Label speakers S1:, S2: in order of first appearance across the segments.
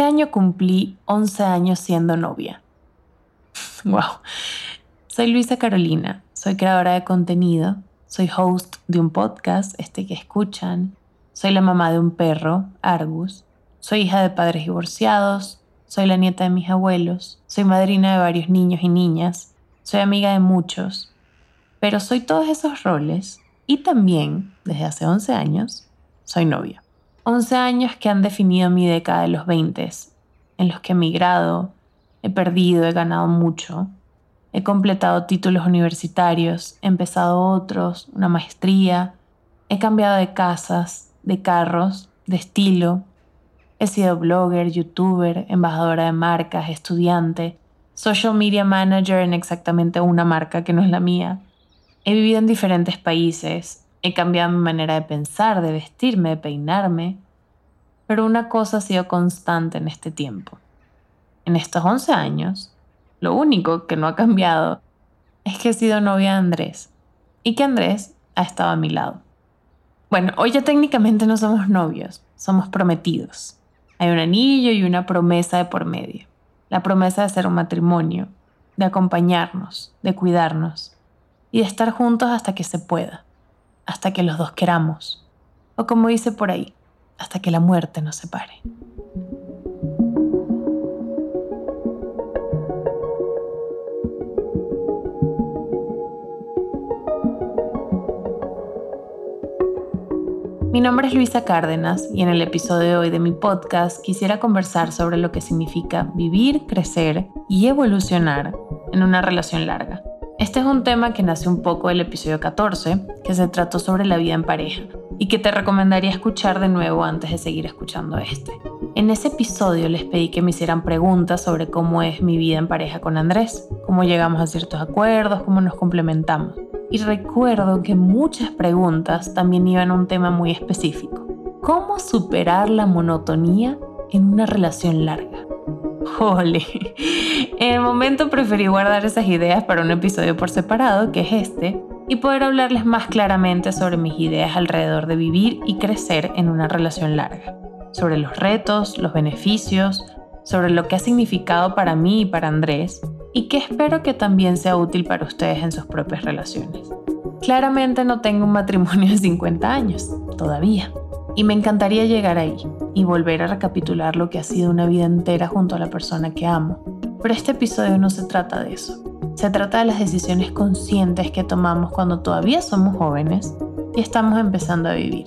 S1: Este año cumplí 11 años siendo novia. wow. Soy Luisa Carolina, soy creadora de contenido, soy host de un podcast, este que escuchan, soy la mamá de un perro, Argus, soy hija de padres divorciados, soy la nieta de mis abuelos, soy madrina de varios niños y niñas, soy amiga de muchos, pero soy todos esos roles y también, desde hace 11 años, soy novia. 11 años que han definido mi década de los 20, en los que he migrado, he perdido, he ganado mucho, he completado títulos universitarios, he empezado otros, una maestría, he cambiado de casas, de carros, de estilo, he sido blogger, youtuber, embajadora de marcas, estudiante, social media manager en exactamente una marca que no es la mía. He vivido en diferentes países, He cambiado mi manera de pensar, de vestirme, de peinarme. Pero una cosa ha sido constante en este tiempo. En estos 11 años, lo único que no ha cambiado es que he sido novia de Andrés y que Andrés ha estado a mi lado. Bueno, hoy ya técnicamente no somos novios, somos prometidos. Hay un anillo y una promesa de por medio. La promesa de ser un matrimonio, de acompañarnos, de cuidarnos y de estar juntos hasta que se pueda hasta que los dos queramos. O como dice por ahí, hasta que la muerte nos separe. Mi nombre es Luisa Cárdenas y en el episodio de hoy de mi podcast quisiera conversar sobre lo que significa vivir, crecer y evolucionar en una relación larga. Este es un tema que nace un poco del episodio 14, que se trató sobre la vida en pareja, y que te recomendaría escuchar de nuevo antes de seguir escuchando este. En ese episodio les pedí que me hicieran preguntas sobre cómo es mi vida en pareja con Andrés, cómo llegamos a ciertos acuerdos, cómo nos complementamos. Y recuerdo que muchas preguntas también iban a un tema muy específico. ¿Cómo superar la monotonía en una relación larga? Jole. En el momento preferí guardar esas ideas para un episodio por separado, que es este, y poder hablarles más claramente sobre mis ideas alrededor de vivir y crecer en una relación larga, sobre los retos, los beneficios, sobre lo que ha significado para mí y para Andrés, y que espero que también sea útil para ustedes en sus propias relaciones. Claramente no tengo un matrimonio de 50 años, todavía. Y me encantaría llegar ahí y volver a recapitular lo que ha sido una vida entera junto a la persona que amo. Pero este episodio no se trata de eso. Se trata de las decisiones conscientes que tomamos cuando todavía somos jóvenes y estamos empezando a vivir.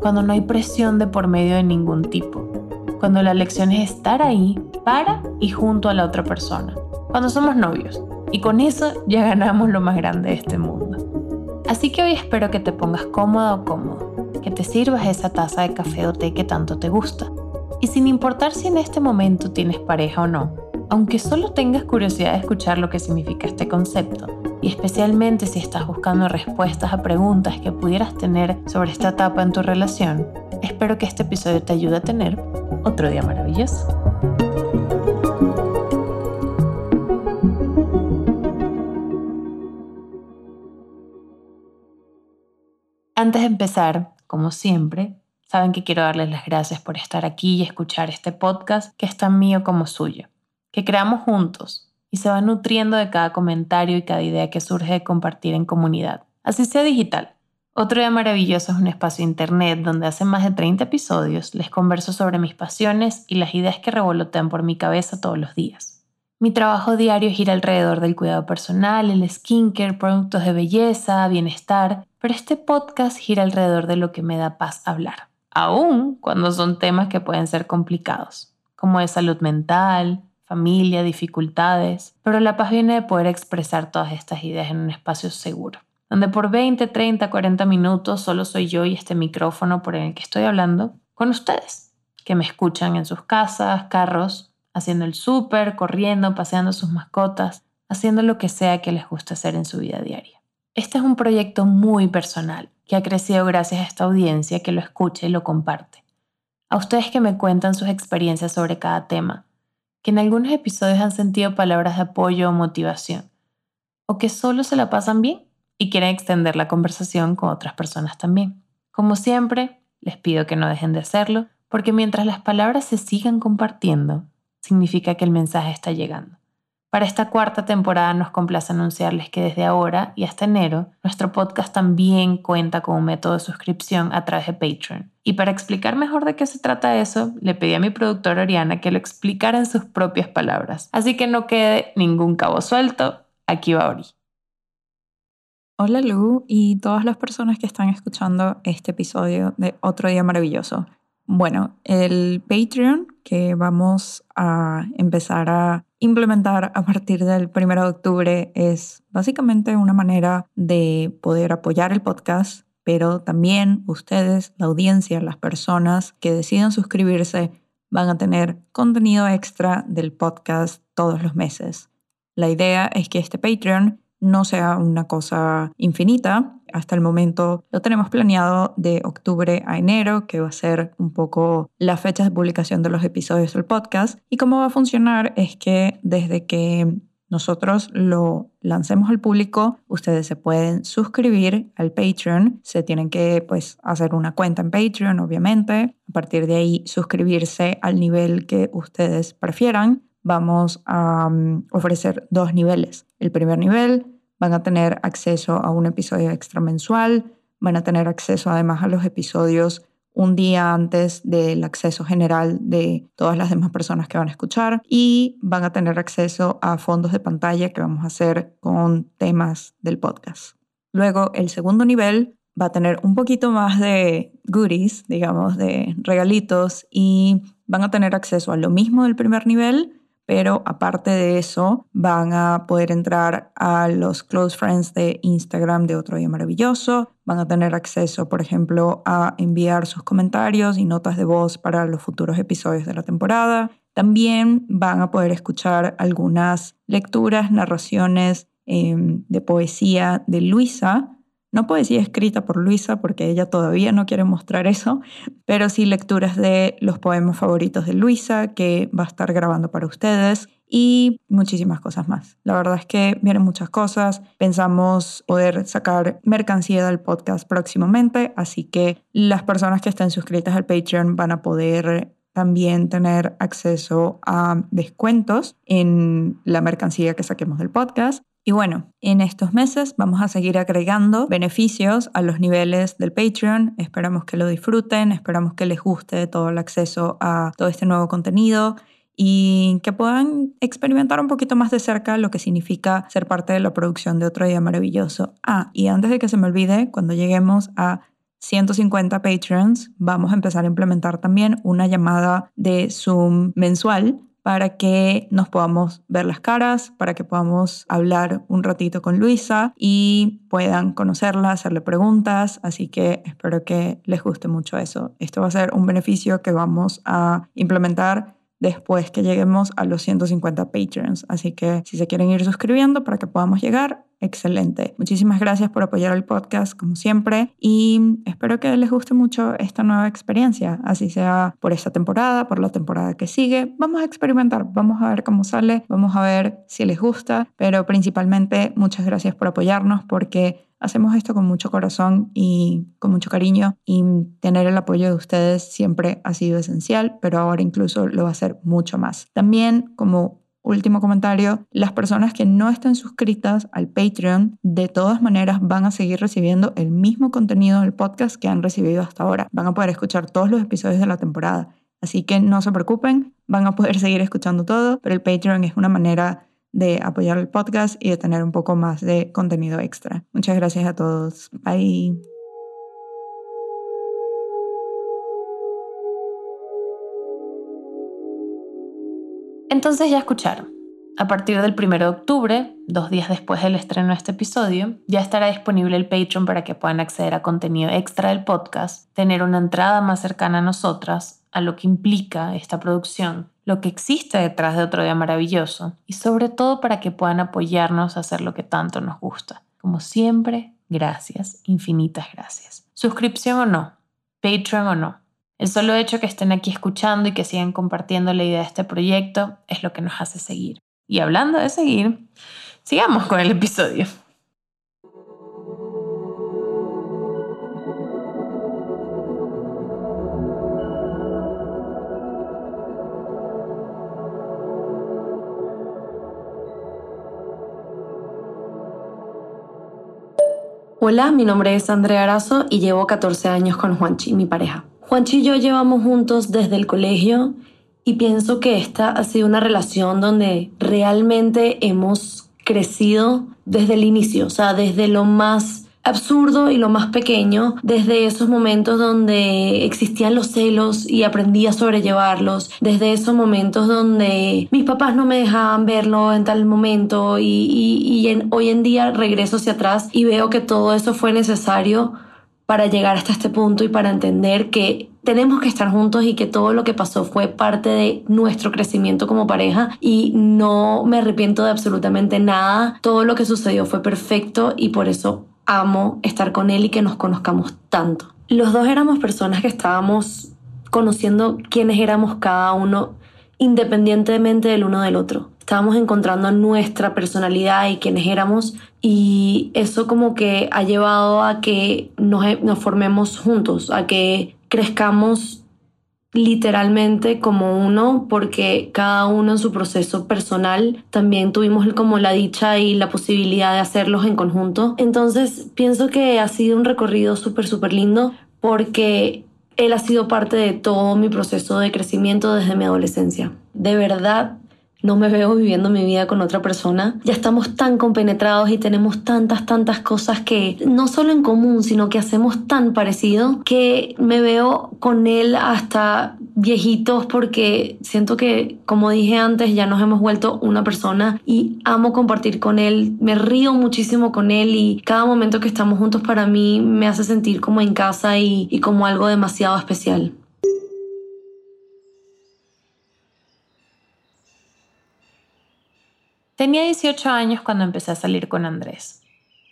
S1: Cuando no hay presión de por medio de ningún tipo. Cuando la lección es estar ahí para y junto a la otra persona. Cuando somos novios. Y con eso ya ganamos lo más grande de este mundo. Así que hoy espero que te pongas cómoda o cómodo que te sirvas esa taza de café o té que tanto te gusta. Y sin importar si en este momento tienes pareja o no, aunque solo tengas curiosidad de escuchar lo que significa este concepto, y especialmente si estás buscando respuestas a preguntas que pudieras tener sobre esta etapa en tu relación, espero que este episodio te ayude a tener otro día maravilloso. Antes de empezar, como siempre, saben que quiero darles las gracias por estar aquí y escuchar este podcast que es tan mío como suyo, que creamos juntos y se va nutriendo de cada comentario y cada idea que surge de compartir en comunidad, así sea digital. Otro día maravilloso es un espacio internet donde hace más de 30 episodios les converso sobre mis pasiones y las ideas que revolotean por mi cabeza todos los días. Mi trabajo diario gira alrededor del cuidado personal, el skincare, productos de belleza, bienestar pero este podcast gira alrededor de lo que me da paz hablar, aun cuando son temas que pueden ser complicados, como de salud mental, familia, dificultades, pero la paz viene de poder expresar todas estas ideas en un espacio seguro, donde por 20, 30, 40 minutos solo soy yo y este micrófono por el que estoy hablando con ustedes, que me escuchan en sus casas, carros, haciendo el súper, corriendo, paseando sus mascotas, haciendo lo que sea que les guste hacer en su vida diaria. Este es un proyecto muy personal que ha crecido gracias a esta audiencia que lo escucha y lo comparte. A ustedes que me cuentan sus experiencias sobre cada tema, que en algunos episodios han sentido palabras de apoyo o motivación, o que solo se la pasan bien y quieren extender la conversación con otras personas también. Como siempre, les pido que no dejen de hacerlo, porque mientras las palabras se sigan compartiendo, significa que el mensaje está llegando. Para esta cuarta temporada nos complace anunciarles que desde ahora y hasta enero, nuestro podcast también cuenta con un método de suscripción a través de Patreon. Y para explicar mejor de qué se trata eso, le pedí a mi productora Oriana que lo explicara en sus propias palabras. Así que no quede ningún cabo suelto, aquí va Ori.
S2: Hola Lu y todas las personas que están escuchando este episodio de Otro Día Maravilloso. Bueno, el Patreon que vamos a empezar a implementar a partir del 1 de octubre es básicamente una manera de poder apoyar el podcast, pero también ustedes, la audiencia, las personas que decidan suscribirse van a tener contenido extra del podcast todos los meses. La idea es que este Patreon no sea una cosa infinita. Hasta el momento lo tenemos planeado de octubre a enero, que va a ser un poco la fecha de publicación de los episodios del podcast. Y cómo va a funcionar es que desde que nosotros lo lancemos al público, ustedes se pueden suscribir al Patreon, se tienen que pues hacer una cuenta en Patreon, obviamente, a partir de ahí suscribirse al nivel que ustedes prefieran. Vamos a mm, ofrecer dos niveles. El primer nivel van a tener acceso a un episodio extra mensual, van a tener acceso además a los episodios un día antes del acceso general de todas las demás personas que van a escuchar y van a tener acceso a fondos de pantalla que vamos a hacer con temas del podcast. Luego, el segundo nivel va a tener un poquito más de goodies, digamos, de regalitos y van a tener acceso a lo mismo del primer nivel, pero aparte de eso van a poder entrar a los close friends de Instagram de Otro Día Maravilloso, van a tener acceso, por ejemplo, a enviar sus comentarios y notas de voz para los futuros episodios de la temporada. También van a poder escuchar algunas lecturas, narraciones em, de poesía de Luisa, no poesía escrita por Luisa porque ella todavía no quiere mostrar eso, pero sí lecturas de los poemas favoritos de Luisa que va a estar grabando para ustedes y muchísimas cosas más. La verdad es que vienen muchas cosas. Pensamos poder sacar mercancía del podcast próximamente, así que las personas que estén suscritas al Patreon van a poder también tener acceso a descuentos en la mercancía que saquemos del podcast. Y bueno, en estos meses vamos a seguir agregando beneficios a los niveles del Patreon. Esperamos que lo disfruten, esperamos que les guste todo el acceso a todo este nuevo contenido y que puedan experimentar un poquito más de cerca lo que significa ser parte de la producción de Otro Día Maravilloso. Ah, y antes de que se me olvide, cuando lleguemos a 150 Patreons, vamos a empezar a implementar también una llamada de Zoom mensual para que nos podamos ver las caras, para que podamos hablar un ratito con Luisa y puedan conocerla, hacerle preguntas. Así que espero que les guste mucho eso. Esto va a ser un beneficio que vamos a implementar después que lleguemos a los 150 patrons. Así que si se quieren ir suscribiendo para que podamos llegar, excelente. Muchísimas gracias por apoyar el podcast como siempre y espero que les guste mucho esta nueva experiencia, así sea por esta temporada, por la temporada que sigue. Vamos a experimentar, vamos a ver cómo sale, vamos a ver si les gusta, pero principalmente muchas gracias por apoyarnos porque hacemos esto con mucho corazón y con mucho cariño y tener el apoyo de ustedes siempre ha sido esencial, pero ahora incluso lo va a ser mucho más. También como último comentario, las personas que no estén suscritas al Patreon de todas maneras van a seguir recibiendo el mismo contenido del podcast que han recibido hasta ahora. Van a poder escuchar todos los episodios de la temporada. Así que no se preocupen, van a poder seguir escuchando todo, pero el Patreon es una manera de apoyar el podcast y de tener un poco más de contenido extra. Muchas gracias a todos. Bye.
S1: Entonces ya escucharon. A partir del 1 de octubre, dos días después del estreno de este episodio, ya estará disponible el Patreon para que puedan acceder a contenido extra del podcast, tener una entrada más cercana a nosotras, a lo que implica esta producción lo que existe detrás de otro día maravilloso y sobre todo para que puedan apoyarnos a hacer lo que tanto nos gusta. Como siempre, gracias, infinitas gracias. Suscripción o no, Patreon o no. El solo hecho que estén aquí escuchando y que sigan compartiendo la idea de este proyecto es lo que nos hace seguir. Y hablando de seguir, sigamos con el episodio.
S3: Hola, mi nombre es Andrea Arazo y llevo 14 años con Juanchi, mi pareja. Juanchi y yo llevamos juntos desde el colegio y pienso que esta ha sido una relación donde realmente hemos crecido desde el inicio, o sea, desde lo más absurdo y lo más pequeño, desde esos momentos donde existían los celos y aprendí a sobrellevarlos, desde esos momentos donde mis papás no me dejaban verlo en tal momento y, y, hoy en día regreso hacia atrás y veo que todo eso fue necesario para llegar hasta este punto y para entender que tenemos que estar juntos y que todo lo que pasó fue parte de nuestro crecimiento como pareja y no me arrepiento de absolutamente nada. Todo lo que sucedió fue perfecto y por eso amo estar con él y que nos conozcamos tanto. Los dos éramos personas que estábamos conociendo quiénes éramos cada uno independientemente del uno del otro. Estábamos encontrando nuestra personalidad y quiénes éramos y eso como que ha llevado a que nos, nos formemos juntos, a que crezcamos literalmente como uno porque cada uno en su proceso personal también tuvimos como la dicha y la posibilidad de hacerlos en conjunto. Entonces pienso que ha sido un recorrido súper, súper lindo porque él ha sido parte de todo mi proceso de crecimiento desde mi adolescencia. De verdad, no me veo viviendo mi vida con otra persona. Ya estamos tan compenetrados y tenemos tantas, tantas cosas que no solo en común, sino que hacemos tan parecido que me veo con él hasta viejitos porque siento que, como dije antes, ya nos hemos vuelto una persona y amo compartir con él. Me río muchísimo con él y cada momento que estamos juntos para mí me hace sentir como en casa y, y como algo demasiado especial.
S1: Tenía 18 años cuando empecé a salir con Andrés.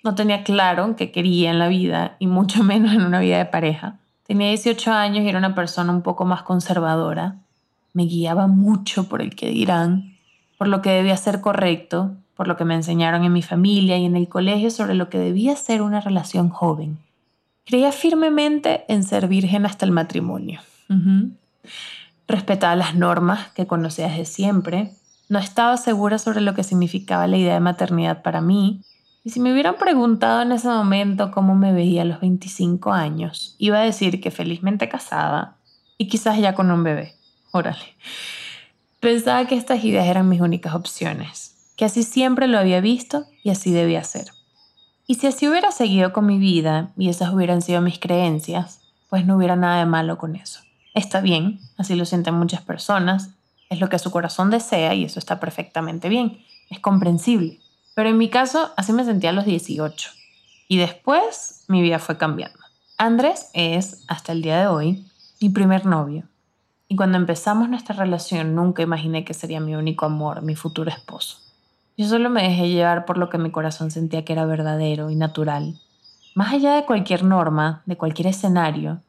S1: No tenía claro qué quería en la vida y mucho menos en una vida de pareja. Tenía 18 años y era una persona un poco más conservadora. Me guiaba mucho por el que dirán, por lo que debía ser correcto, por lo que me enseñaron en mi familia y en el colegio sobre lo que debía ser una relación joven. Creía firmemente en ser virgen hasta el matrimonio. Respetaba las normas que conocía desde siempre, no estaba segura sobre lo que significaba la idea de maternidad para mí. Y si me hubieran preguntado en ese momento cómo me veía a los 25 años, iba a decir que felizmente casada y quizás ya con un bebé. Órale. Pensaba que estas ideas eran mis únicas opciones, que así siempre lo había visto y así debía ser. Y si así hubiera seguido con mi vida y esas hubieran sido mis creencias, pues no hubiera nada de malo con eso. Está bien, así lo sienten muchas personas es lo que su corazón desea y eso está perfectamente bien, es comprensible. Pero en mi caso, así me sentía a los 18. Y después mi vida fue cambiando. Andrés es, hasta el día de hoy, mi primer novio. Y cuando empezamos nuestra relación nunca imaginé que sería mi único amor, mi futuro esposo. Yo solo me dejé llevar por lo que mi corazón sentía que era verdadero y natural. Más allá de cualquier norma, de cualquier escenario,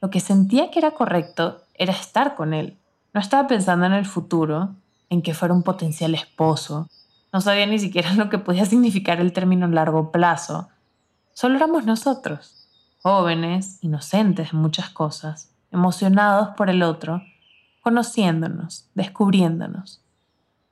S1: lo que sentía que era correcto era estar con él, no estaba pensando en el futuro, en que fuera un potencial esposo. No sabía ni siquiera lo que podía significar el término largo plazo. Solo éramos nosotros, jóvenes, inocentes en muchas cosas, emocionados por el otro, conociéndonos, descubriéndonos.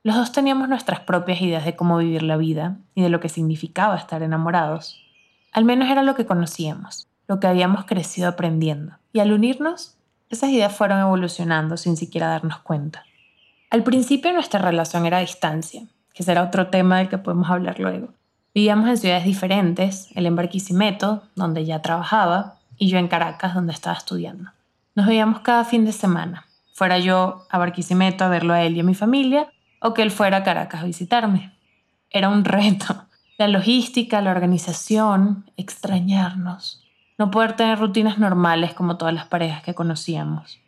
S1: Los dos teníamos nuestras propias ideas de cómo vivir la vida y de lo que significaba estar enamorados. Al menos era lo que conocíamos, lo que habíamos crecido aprendiendo. Y al unirnos, esas ideas fueron evolucionando sin siquiera darnos cuenta. Al principio nuestra relación era a distancia, que será otro tema del que podemos hablar luego. Vivíamos en ciudades diferentes, él en Barquisimeto, donde ya trabajaba, y yo en Caracas, donde estaba estudiando. Nos veíamos cada fin de semana, fuera yo a Barquisimeto a verlo a él y a mi familia, o que él fuera a Caracas a visitarme. Era un reto. La logística, la organización, extrañarnos no poder tener rutinas normales como todas las parejas que conocíamos.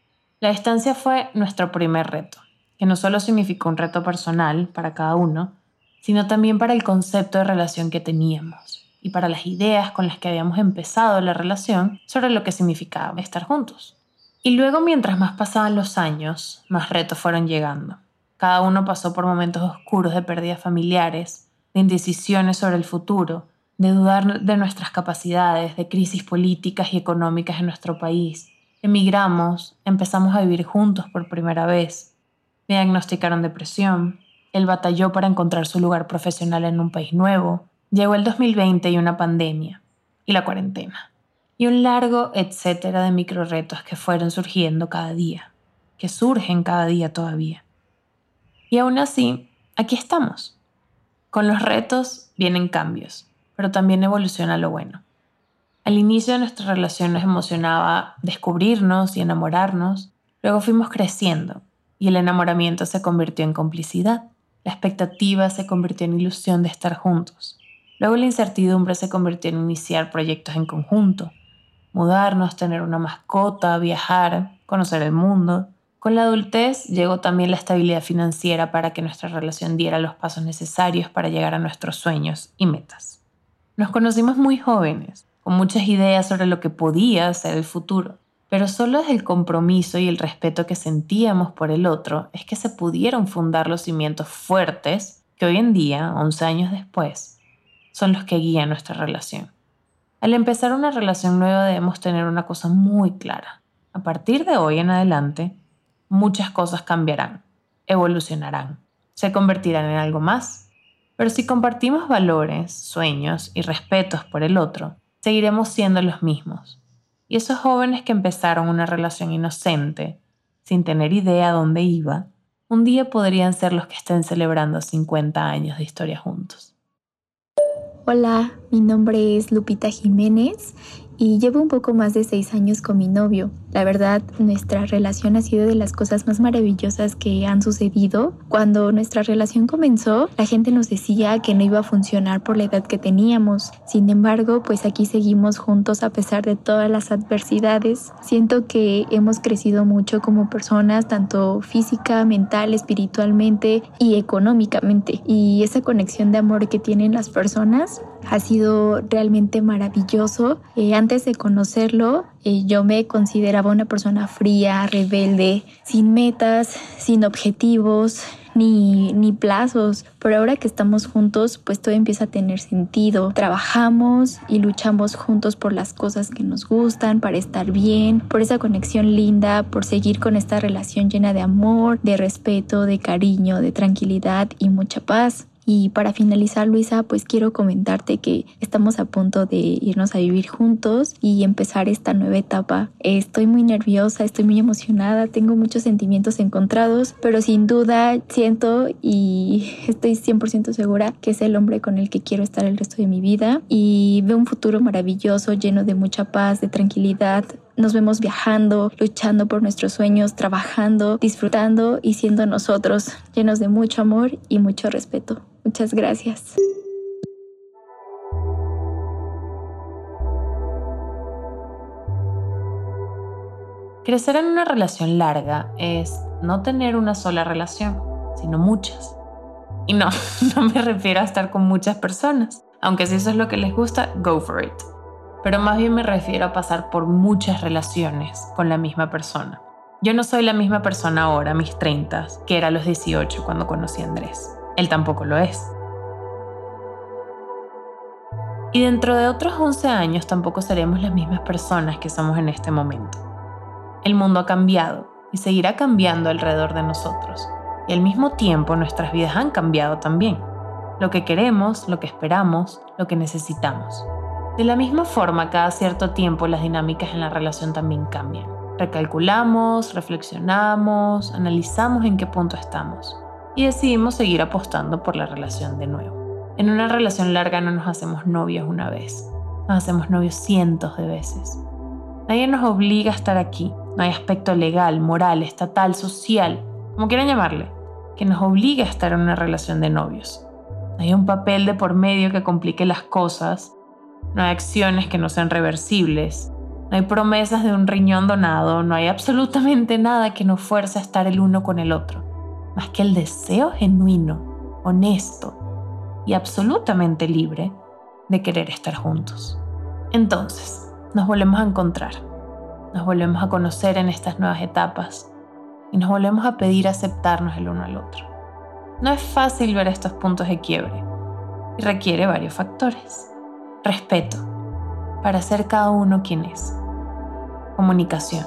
S1: La distancia fue nuestro primer reto, que no solo significó un reto personal para cada uno, sino también para el concepto de relación que teníamos y para las ideas con las que habíamos empezado la relación sobre lo que significaba estar juntos. Y luego, mientras más pasaban los años, más retos fueron llegando. Cada uno pasó por momentos oscuros de pérdidas familiares, de indecisiones sobre el futuro, de dudar de nuestras capacidades, de crisis políticas y económicas en nuestro país. Emigramos, empezamos a vivir juntos por primera vez. Me diagnosticaron depresión. Él batalló para encontrar su lugar profesional en un país nuevo. Llegó el 2020 y una pandemia. y la cuarentena. Y un largo etcétera de micro retos que fueron surgiendo cada día, que surgen cada día todavía. Y aún así, aquí estamos. Con los retos vienen cambios, pero también evoluciona lo bueno. Al inicio de nuestra relación nos emocionaba descubrirnos y enamorarnos, luego fuimos creciendo y el enamoramiento se convirtió en complicidad, la expectativa se convirtió en ilusión de estar juntos, luego la incertidumbre se convirtió en iniciar proyectos en conjunto, mudarnos, tener una mascota, viajar, conocer el mundo. Con la adultez llegó también la estabilidad financiera para que nuestra relación diera los pasos necesarios para llegar a nuestros sueños y metas. Nos conocimos muy jóvenes, con muchas ideas sobre lo que podía ser el futuro, pero solo desde el compromiso y el respeto que sentíamos por el otro es que se pudieron fundar los cimientos fuertes que hoy en día, 11 años después, son los que guían nuestra relación. Al empezar una relación nueva debemos tener una cosa muy clara. A partir de hoy en adelante, muchas cosas cambiarán, evolucionarán, se convertirán en algo más. Pero si compartimos valores, sueños y respetos por el otro, seguiremos siendo los mismos. Y esos jóvenes que empezaron una relación inocente, sin tener idea dónde iba, un día podrían ser los que estén celebrando 50 años de historia juntos.
S4: Hola, mi nombre es Lupita Jiménez y llevo un poco más de seis años con mi novio. La verdad, nuestra relación ha sido de las cosas más maravillosas que han sucedido. Cuando nuestra relación comenzó, la gente nos decía que no iba a funcionar por la edad que teníamos. Sin embargo, pues aquí seguimos juntos a pesar de todas las adversidades. Siento que hemos crecido mucho como personas, tanto física, mental, espiritualmente y económicamente. Y esa conexión de amor que tienen las personas ha sido realmente maravilloso. Eh, antes de conocerlo, eh, yo me consideraba una persona fría, rebelde, sin metas, sin objetivos, ni, ni, plazos. Pero ahora que estamos juntos, pues todo empieza a tener sentido. Trabajamos y luchamos juntos por las cosas que nos gustan, para estar bien, por esa conexión linda, por seguir con esta relación llena de amor, de respeto, de cariño, de tranquilidad y mucha paz. Y para finalizar, Luisa, pues quiero comentarte que estamos a punto de irnos a vivir juntos y empezar esta nueva etapa. Estoy muy nerviosa, estoy muy emocionada, tengo muchos sentimientos encontrados, pero sin duda siento y estoy 100% segura que es el hombre con el que quiero estar el resto de mi vida y veo un futuro maravilloso, lleno de mucha paz, de tranquilidad, nos vemos viajando, luchando por nuestros sueños, trabajando, disfrutando y siendo nosotros, llenos de mucho amor y mucho respeto. Muchas gracias.
S1: Crecer en una relación larga es no tener una sola relación, sino muchas. Y no, no me refiero a estar con muchas personas, aunque si eso es lo que les gusta, go for it. Pero más bien me refiero a pasar por muchas relaciones con la misma persona. Yo no soy la misma persona ahora, mis 30, que era a los 18 cuando conocí a Andrés. Él tampoco lo es. Y dentro de otros 11 años tampoco seremos las mismas personas que somos en este momento. El mundo ha cambiado y seguirá cambiando alrededor de nosotros. Y al mismo tiempo nuestras vidas han cambiado también. Lo que queremos, lo que esperamos, lo que necesitamos. De la misma forma, cada cierto tiempo las dinámicas en la relación también cambian. Recalculamos, reflexionamos, analizamos en qué punto estamos y decidimos seguir apostando por la relación de nuevo. En una relación larga no nos hacemos novios una vez, nos hacemos novios cientos de veces. Nadie nos obliga a estar aquí, no hay aspecto legal, moral, estatal, social, como quieran llamarle, que nos obligue a estar en una relación de novios. No hay un papel de por medio que complique las cosas, no hay acciones que no sean reversibles, no hay promesas de un riñón donado, no hay absolutamente nada que nos fuerce a estar el uno con el otro más que el deseo genuino, honesto y absolutamente libre de querer estar juntos. Entonces, nos volvemos a encontrar, nos volvemos a conocer en estas nuevas etapas y nos volvemos a pedir aceptarnos el uno al otro. No es fácil ver estos puntos de quiebre y requiere varios factores. Respeto, para ser cada uno quien es. Comunicación,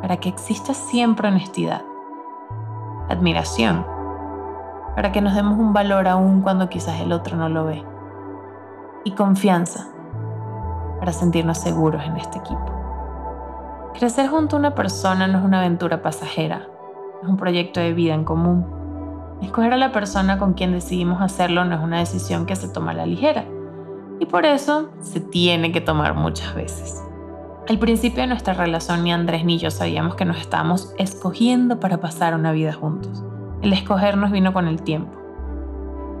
S1: para que exista siempre honestidad admiración, para que nos demos un valor aún cuando quizás el otro no lo ve. Y confianza, para sentirnos seguros en este equipo. Crecer junto a una persona no es una aventura pasajera, es un proyecto de vida en común. Escoger a la persona con quien decidimos hacerlo no es una decisión que se toma a la ligera, y por eso se tiene que tomar muchas veces. Al principio de nuestra relación ni Andrés ni yo sabíamos que nos estábamos escogiendo para pasar una vida juntos. El escogernos vino con el tiempo,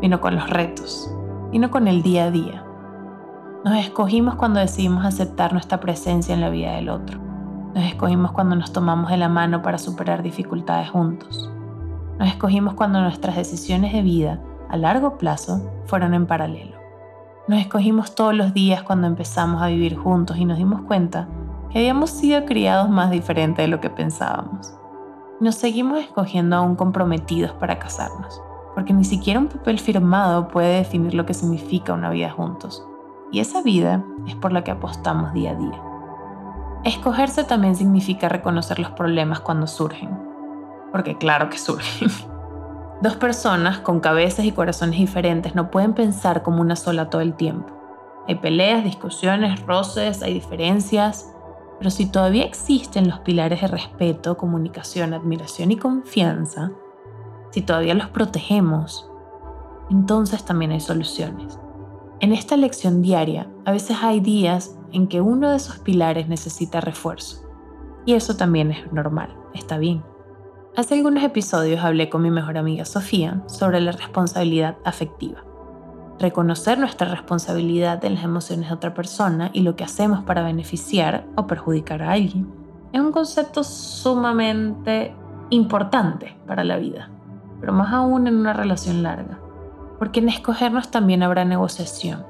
S1: vino con los retos, vino con el día a día. Nos escogimos cuando decidimos aceptar nuestra presencia en la vida del otro. Nos escogimos cuando nos tomamos de la mano para superar dificultades juntos. Nos escogimos cuando nuestras decisiones de vida a largo plazo fueron en paralelo. Nos escogimos todos los días cuando empezamos a vivir juntos y nos dimos cuenta que habíamos sido criados más diferente de lo que pensábamos. Nos seguimos escogiendo aún comprometidos para casarnos, porque ni siquiera un papel firmado puede definir lo que significa una vida juntos. Y esa vida es por la que apostamos día a día. Escogerse también significa reconocer los problemas cuando surgen, porque claro que surgen. Dos personas con cabezas y corazones diferentes no pueden pensar como una sola todo el tiempo. Hay peleas, discusiones, roces, hay diferencias, pero si todavía existen los pilares de respeto, comunicación, admiración y confianza, si todavía los protegemos, entonces también hay soluciones. En esta lección diaria, a veces hay días en que uno de esos pilares necesita refuerzo. Y eso también es normal, está bien. Hace algunos episodios hablé con mi mejor amiga Sofía sobre la responsabilidad afectiva. Reconocer nuestra responsabilidad en las emociones de otra persona y lo que hacemos para beneficiar o perjudicar a alguien. Es un concepto sumamente importante para la vida, pero más aún en una relación larga, porque en escogernos también habrá negociación.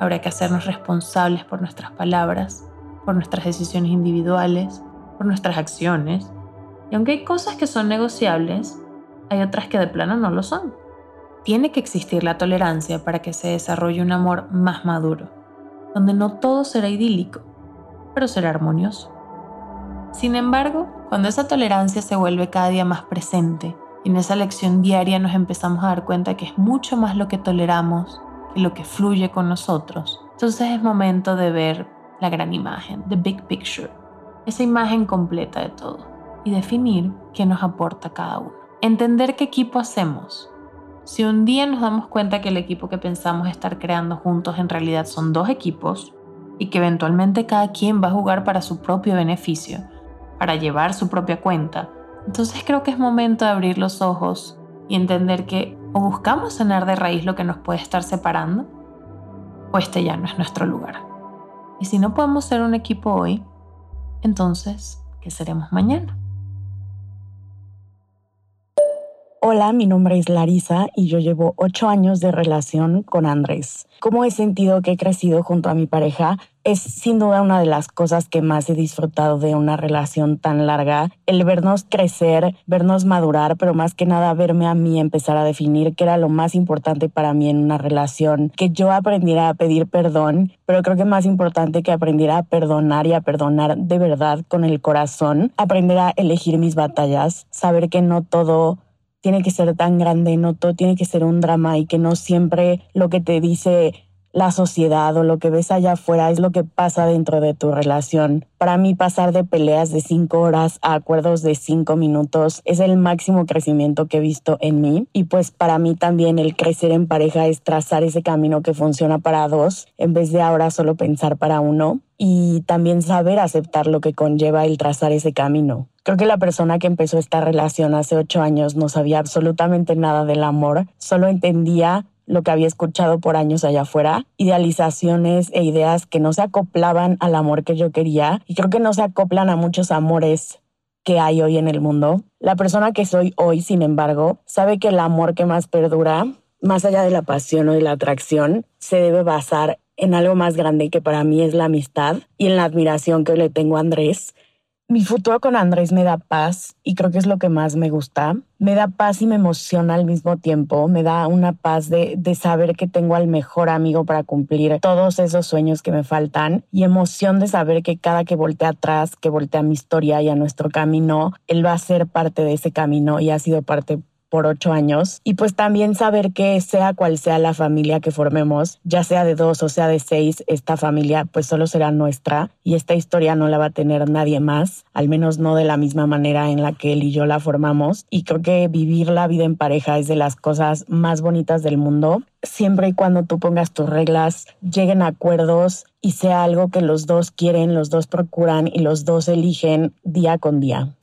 S1: Habrá que hacernos responsables por nuestras palabras, por nuestras decisiones individuales, por nuestras acciones y aunque hay cosas que son negociables, hay otras que de plano no lo son. Tiene que existir la tolerancia para que se desarrolle un amor más maduro, donde no todo será idílico, pero será armonioso. Sin embargo, cuando esa tolerancia se vuelve cada día más presente, y en esa lección diaria nos empezamos a dar cuenta que es mucho más lo que toleramos que lo que fluye con nosotros, entonces es momento de ver la gran imagen, the big picture, esa imagen completa de todo y definir qué nos aporta cada uno. Entender qué equipo hacemos. Si un día nos damos cuenta que el equipo que pensamos estar creando juntos en realidad son dos equipos y que eventualmente cada quien va a jugar para su propio beneficio, para llevar su propia cuenta, entonces creo que es momento de abrir los ojos y entender que o buscamos sanar de raíz lo que nos puede estar separando, o este ya no es nuestro lugar. Y si no podemos ser un equipo hoy, entonces, ¿qué seremos mañana?
S5: Hola, mi nombre es Larisa y yo llevo ocho años de relación con Andrés. ¿Cómo he sentido que he crecido junto a mi pareja? Es sin duda una de las cosas que más he disfrutado de una relación tan larga, el vernos crecer, vernos madurar, pero más que nada verme a mí empezar a definir qué era lo más importante para mí en una relación, que yo aprendiera a pedir perdón, pero creo que más importante que aprendiera a perdonar y a perdonar de verdad con el corazón, aprender a elegir mis batallas, saber que no todo tiene que ser tan grande, no todo tiene que ser un drama y que no siempre lo que te dice la sociedad o lo que ves allá afuera es lo que pasa dentro de tu relación. Para mí pasar de peleas de cinco horas a acuerdos de cinco minutos es el máximo crecimiento que he visto en mí y pues para mí también el crecer en pareja es trazar ese camino que funciona para dos en vez de ahora solo pensar para uno y también saber aceptar lo que conlleva el trazar ese camino. Creo que la persona que empezó esta relación hace ocho años no sabía absolutamente nada del amor, solo entendía lo que había escuchado por años allá afuera, idealizaciones e ideas que no se acoplaban al amor que yo quería y creo que no se acoplan a muchos amores que hay hoy en el mundo. La persona que soy hoy, sin embargo, sabe que el amor que más perdura, más allá de la pasión o de la atracción, se debe basar en algo más grande que para mí es la amistad y en la admiración que le tengo a Andrés mi futuro con Andrés me da paz y creo que es lo que más me gusta. Me da paz y me emociona al mismo tiempo. Me da una paz de, de, saber que tengo al mejor amigo para cumplir todos esos sueños que me faltan y emoción de saber que cada que voltee atrás, que voltee a mi historia y a nuestro camino, él va a ser parte de ese camino y ha sido parte por ocho años y pues también saber que sea cual sea la familia que formemos, ya sea de dos o sea de seis, esta familia pues solo será nuestra y esta historia no la va a tener nadie más, al menos no de la misma manera en la que él y yo la formamos y creo que vivir la vida en pareja es de las cosas más bonitas del mundo, siempre y cuando tú pongas tus reglas, lleguen acuerdos y sea algo que los dos quieren, los dos procuran y los dos eligen día con día.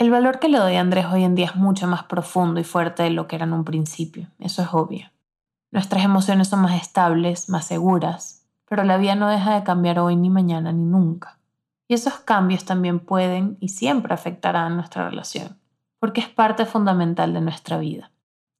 S1: El valor que le doy a Andrés hoy en día es mucho más profundo y fuerte de lo que era en un principio, eso es obvio. Nuestras emociones son más estables, más seguras, pero la vida no deja de cambiar hoy ni mañana ni nunca. Y esos cambios también pueden y siempre afectarán nuestra relación, porque es parte fundamental de nuestra vida.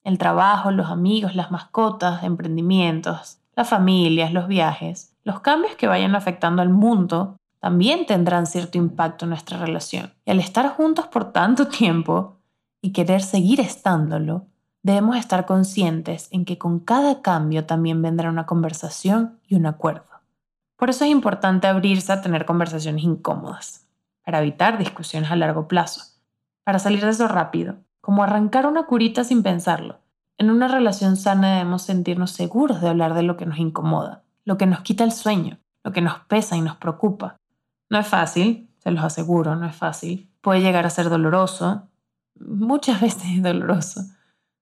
S1: El trabajo, los amigos, las mascotas, emprendimientos, las familias, los viajes, los cambios que vayan afectando al mundo también tendrán cierto impacto en nuestra relación. Y al estar juntos por tanto tiempo y querer seguir estándolo, debemos estar conscientes en que con cada cambio también vendrá una conversación y un acuerdo. Por eso es importante abrirse a tener conversaciones incómodas, para evitar discusiones a largo plazo, para salir de eso rápido, como arrancar una curita sin pensarlo. En una relación sana debemos sentirnos seguros de hablar de lo que nos incomoda, lo que nos quita el sueño, lo que nos pesa y nos preocupa, no es fácil, se los aseguro, no es fácil. Puede llegar a ser doloroso, muchas veces es doloroso,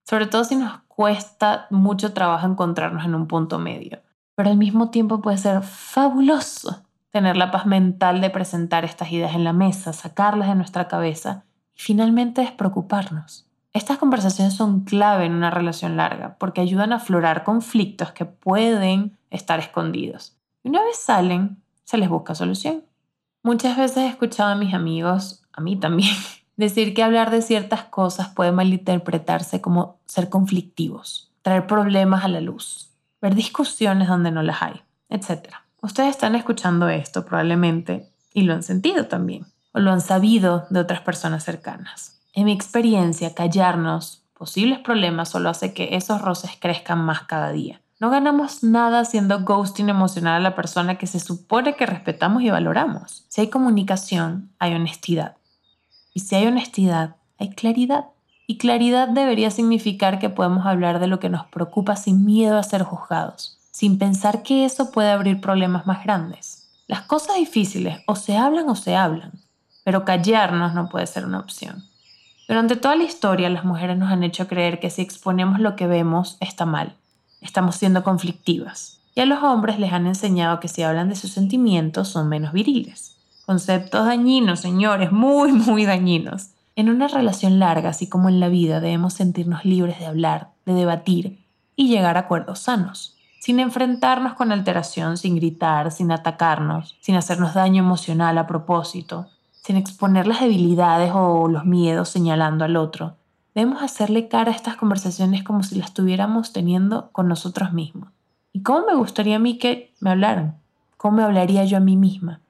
S1: sobre todo si nos cuesta mucho trabajo encontrarnos en un punto medio. Pero al mismo tiempo puede ser fabuloso tener la paz mental de presentar estas ideas en la mesa, sacarlas de nuestra cabeza y finalmente despreocuparnos. Estas conversaciones son clave en una relación larga porque ayudan a aflorar conflictos que pueden estar escondidos. Y una vez salen, se les busca solución. Muchas veces he escuchado a mis amigos, a mí también, decir que hablar de ciertas cosas puede malinterpretarse como ser conflictivos, traer problemas a la luz, ver discusiones donde no las hay, etc. Ustedes están escuchando esto probablemente y lo han sentido también, o lo han sabido de otras personas cercanas. En mi experiencia, callarnos posibles problemas solo hace que esos roces crezcan más cada día. No ganamos nada haciendo ghosting emocional a la persona que se supone que respetamos y valoramos. Si hay comunicación, hay honestidad. Y si hay honestidad, hay claridad. Y claridad debería significar que podemos hablar de lo que nos preocupa sin miedo a ser juzgados, sin pensar que eso puede abrir problemas más grandes. Las cosas difíciles o se hablan o se hablan, pero callarnos no puede ser una opción. Durante toda la historia las mujeres nos han hecho creer que si exponemos lo que vemos está mal estamos siendo conflictivas. Y a los hombres les han enseñado que si hablan de sus sentimientos son menos viriles. Conceptos dañinos, señores, muy, muy dañinos. En una relación larga, así como en la vida, debemos sentirnos libres de hablar, de debatir y llegar a acuerdos sanos, sin enfrentarnos con alteración, sin gritar, sin atacarnos, sin hacernos daño emocional a propósito, sin exponer las debilidades o los miedos señalando al otro, Debemos hacerle cara a estas conversaciones como si las estuviéramos teniendo con nosotros mismos. ¿Y cómo me gustaría a mí que me hablaran? ¿Cómo me hablaría yo a mí misma?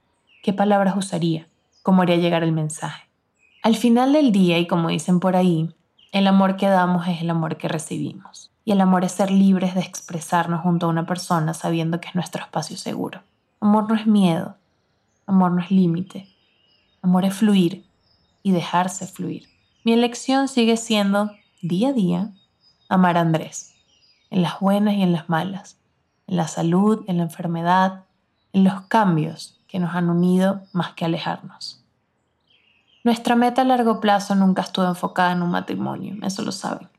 S1: ¿Qué palabras usaría? ¿Cómo haría llegar el mensaje? Al final del día, y como dicen por ahí, el amor que damos es el amor que recibimos. Y el amor es ser libres de expresarnos junto a una persona sabiendo que es nuestro espacio seguro. Amor no es miedo. Amor no es límite. Amor es fluir y dejarse fluir. Mi elección sigue siendo, día a día, amar a Andrés, en las buenas y en las malas, en la salud, en la enfermedad, en los cambios que nos han unido más que alejarnos. Nuestra meta a largo plazo nunca estuvo enfocada en un matrimonio, eso lo saben,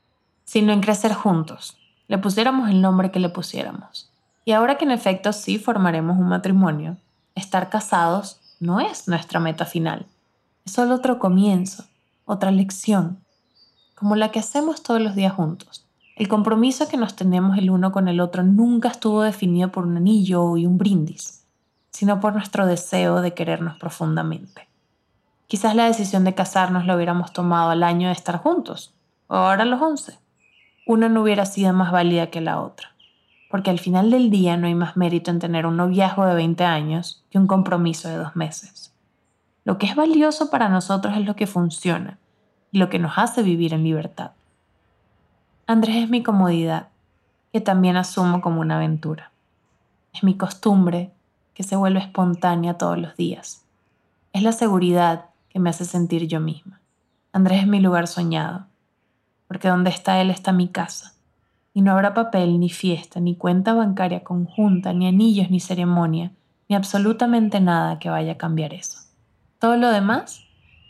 S1: sino en crecer juntos, le pusiéramos el nombre que le pusiéramos. Y ahora que en efecto sí formaremos un matrimonio, estar casados no es nuestra meta final, es solo otro comienzo, otra lección, como la que hacemos todos los días juntos. El compromiso que nos tenemos el uno con el otro nunca estuvo definido por un anillo y un brindis, sino por nuestro deseo de querernos profundamente. Quizás la decisión de casarnos la hubiéramos tomado al año de estar juntos, o ahora a los once. Una no hubiera sido más válida que la otra, porque al final del día no hay más mérito en tener un noviazgo de 20 años que un compromiso de dos meses. Lo que es valioso para nosotros es lo que funciona y lo que nos hace vivir en libertad. Andrés es mi comodidad, que también asumo como una aventura. Es mi costumbre, que se vuelve espontánea todos los días. Es la seguridad que me hace sentir yo misma. Andrés es mi lugar soñado, porque donde está él está mi casa. Y no habrá papel, ni fiesta, ni cuenta bancaria conjunta, ni anillos, ni ceremonia, ni absolutamente nada que vaya a cambiar eso. Todo lo demás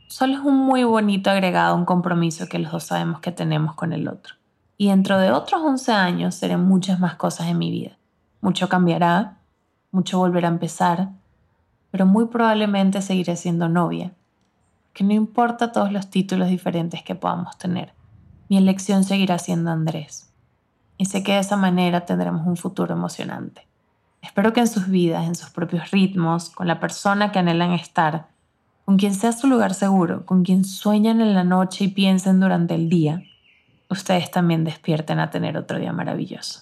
S1: solo es un muy bonito agregado un compromiso que los dos sabemos que tenemos con el otro. Y dentro de otros 11 años seré muchas más cosas en mi vida. Mucho cambiará, mucho volverá a empezar, pero muy probablemente seguiré siendo novia, que no importa todos los títulos diferentes que podamos tener, mi elección seguirá siendo Andrés. Y sé que de esa manera tendremos un futuro emocionante. Espero que en sus vidas, en sus propios ritmos, con la persona que anhelan estar, con quien sea su lugar seguro, con quien sueñan en la noche y piensen durante el día, ustedes también despierten a tener otro día maravilloso.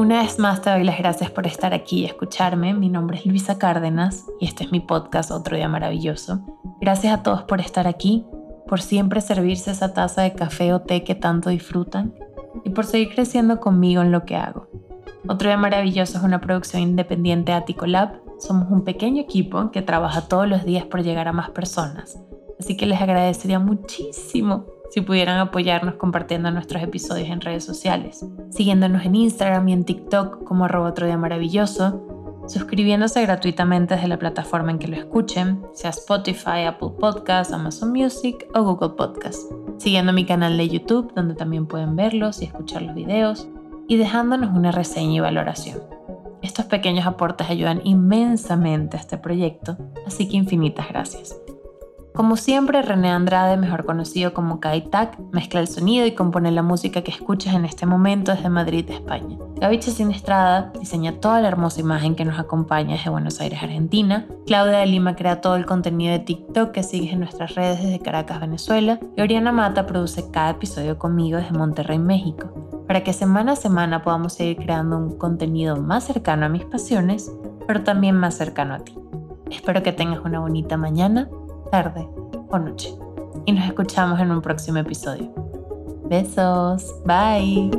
S1: Una vez más te doy las gracias por estar aquí y escucharme. Mi nombre es Luisa Cárdenas y este es mi podcast Otro Día Maravilloso. Gracias a todos por estar aquí, por siempre servirse esa taza de café o té que tanto disfrutan y por seguir creciendo conmigo en lo que hago. Otro Día Maravilloso es una producción independiente de Atico Lab. Somos un pequeño equipo que trabaja todos los días por llegar a más personas. Así que les agradecería muchísimo si pudieran apoyarnos compartiendo nuestros episodios en redes sociales, siguiéndonos en Instagram y en TikTok como arroba otro día maravilloso, suscribiéndose gratuitamente desde la plataforma en que lo escuchen, sea Spotify, Apple Podcasts, Amazon Music o Google Podcasts, siguiendo mi canal de YouTube donde también pueden verlos y escuchar los videos, y dejándonos una reseña y valoración. Estos pequeños aportes ayudan inmensamente a este proyecto, así que infinitas gracias. Como siempre, René Andrade, mejor conocido como Kaitak, mezcla el sonido y compone la música que escuchas en este momento desde Madrid, España. Gavicha Sinestrada diseña toda la hermosa imagen que nos acompaña desde Buenos Aires, Argentina. Claudia de Lima crea todo el contenido de TikTok que sigues en nuestras redes desde Caracas, Venezuela. Y Oriana Mata produce cada episodio conmigo desde Monterrey, México, para que semana a semana podamos seguir creando un contenido más cercano a mis pasiones, pero también más cercano a ti. Espero que tengas una bonita mañana tarde o noche. Y nos escuchamos en un próximo episodio. Besos. Bye.